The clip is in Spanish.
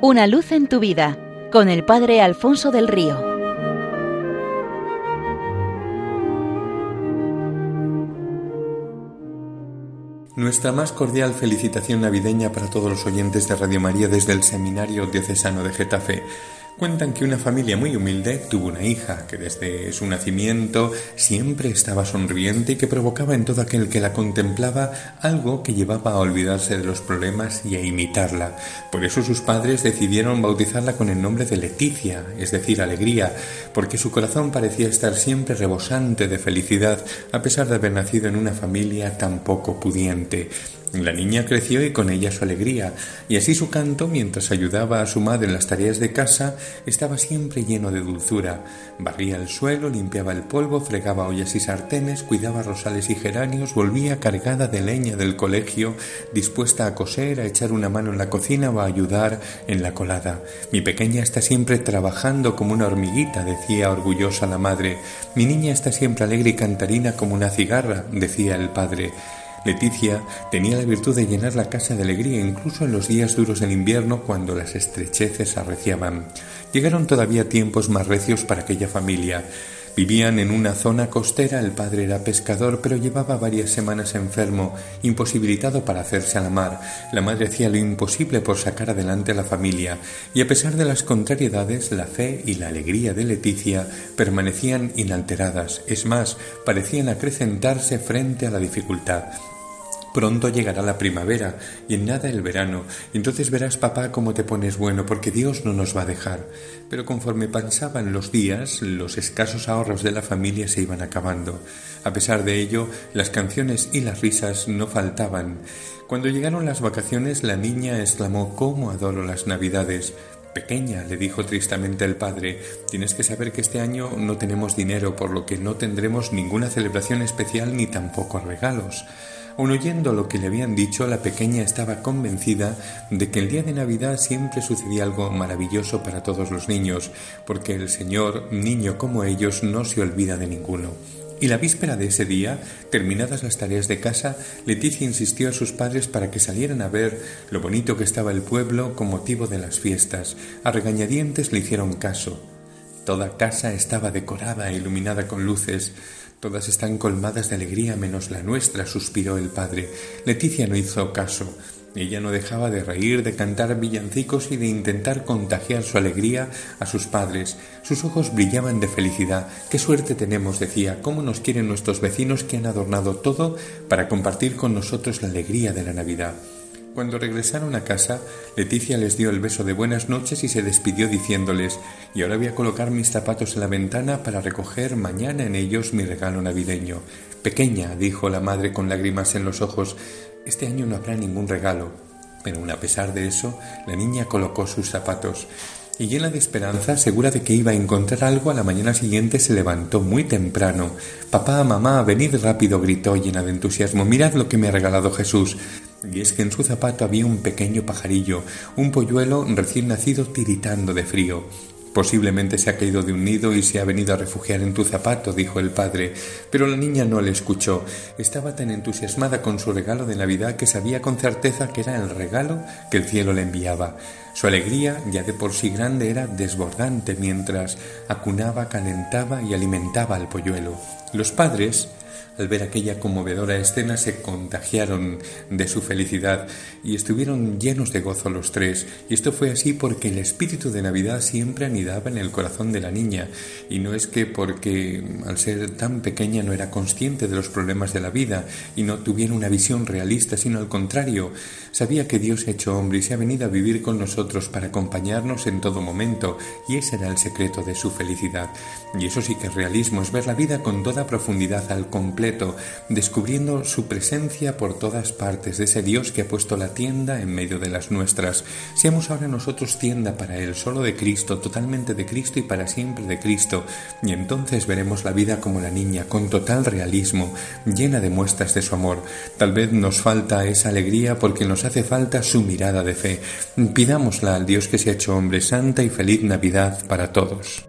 Una luz en tu vida con el Padre Alfonso del Río. Nuestra más cordial felicitación navideña para todos los oyentes de Radio María desde el Seminario Diocesano de Getafe. Cuentan que una familia muy humilde tuvo una hija que desde su nacimiento siempre estaba sonriente y que provocaba en todo aquel que la contemplaba algo que llevaba a olvidarse de los problemas y a imitarla. Por eso sus padres decidieron bautizarla con el nombre de Leticia, es decir, alegría, porque su corazón parecía estar siempre rebosante de felicidad a pesar de haber nacido en una familia tan poco pudiente. La niña creció y con ella su alegría, y así su canto, mientras ayudaba a su madre en las tareas de casa, estaba siempre lleno de dulzura. Barría el suelo, limpiaba el polvo, fregaba ollas y sartenes, cuidaba rosales y geranios, volvía cargada de leña del colegio, dispuesta a coser, a echar una mano en la cocina o a ayudar en la colada. Mi pequeña está siempre trabajando como una hormiguita, decía orgullosa la madre. Mi niña está siempre alegre y cantarina como una cigarra, decía el padre. Leticia tenía la virtud de llenar la casa de alegría incluso en los días duros del invierno cuando las estrecheces arreciaban. Llegaron todavía tiempos más recios para aquella familia. Vivían en una zona costera, el padre era pescador, pero llevaba varias semanas enfermo, imposibilitado para hacerse a la mar. La madre hacía lo imposible por sacar adelante a la familia, y a pesar de las contrariedades, la fe y la alegría de Leticia permanecían inalteradas, es más, parecían acrecentarse frente a la dificultad. Pronto llegará la primavera y en nada el verano, entonces verás papá cómo te pones bueno, porque Dios no nos va a dejar. Pero conforme pasaban los días, los escasos ahorros de la familia se iban acabando. A pesar de ello, las canciones y las risas no faltaban. Cuando llegaron las vacaciones, la niña exclamó ¿Cómo adoro las Navidades? Pequeña, le dijo tristemente el padre, tienes que saber que este año no tenemos dinero, por lo que no tendremos ninguna celebración especial ni tampoco regalos. Aun oyendo lo que le habían dicho, la pequeña estaba convencida de que el día de Navidad siempre sucedía algo maravilloso para todos los niños, porque el Señor, niño como ellos, no se olvida de ninguno. Y la víspera de ese día, terminadas las tareas de casa, Leticia insistió a sus padres para que salieran a ver lo bonito que estaba el pueblo con motivo de las fiestas. A regañadientes le hicieron caso. Toda casa estaba decorada e iluminada con luces. Todas están colmadas de alegría menos la nuestra, suspiró el padre. Leticia no hizo caso. Ella no dejaba de reír, de cantar villancicos y de intentar contagiar su alegría a sus padres. Sus ojos brillaban de felicidad. Qué suerte tenemos, decía, cómo nos quieren nuestros vecinos que han adornado todo para compartir con nosotros la alegría de la Navidad. Cuando regresaron a casa, Leticia les dio el beso de buenas noches y se despidió diciéndoles Y ahora voy a colocar mis zapatos en la ventana para recoger mañana en ellos mi regalo navideño. Pequeña, dijo la madre con lágrimas en los ojos, este año no habrá ningún regalo. Pero aun a pesar de eso, la niña colocó sus zapatos y llena de esperanza, segura de que iba a encontrar algo, a la mañana siguiente se levantó muy temprano. Papá, mamá, venid rápido, gritó llena de entusiasmo. Mirad lo que me ha regalado Jesús. Y es que en su zapato había un pequeño pajarillo, un polluelo recién nacido tiritando de frío. Posiblemente se ha caído de un nido y se ha venido a refugiar en tu zapato, dijo el padre, pero la niña no le escuchó. Estaba tan entusiasmada con su regalo de Navidad que sabía con certeza que era el regalo que el cielo le enviaba. Su alegría, ya de por sí grande, era desbordante mientras acunaba, calentaba y alimentaba al polluelo. Los padres, al ver aquella conmovedora escena se contagiaron de su felicidad y estuvieron llenos de gozo los tres. Y esto fue así porque el espíritu de Navidad siempre anidaba en el corazón de la niña. Y no es que porque al ser tan pequeña no era consciente de los problemas de la vida y no tuviera una visión realista, sino al contrario. Sabía que Dios ha hecho hombre y se ha venido a vivir con nosotros para acompañarnos en todo momento. Y ese era el secreto de su felicidad. Y eso sí que es realismo, es ver la vida con toda profundidad al completo descubriendo su presencia por todas partes de ese Dios que ha puesto la tienda en medio de las nuestras. Seamos ahora nosotros tienda para Él, solo de Cristo, totalmente de Cristo y para siempre de Cristo, y entonces veremos la vida como la niña, con total realismo, llena de muestras de su amor. Tal vez nos falta esa alegría porque nos hace falta su mirada de fe. Pidámosla al Dios que se ha hecho hombre, santa y feliz Navidad para todos.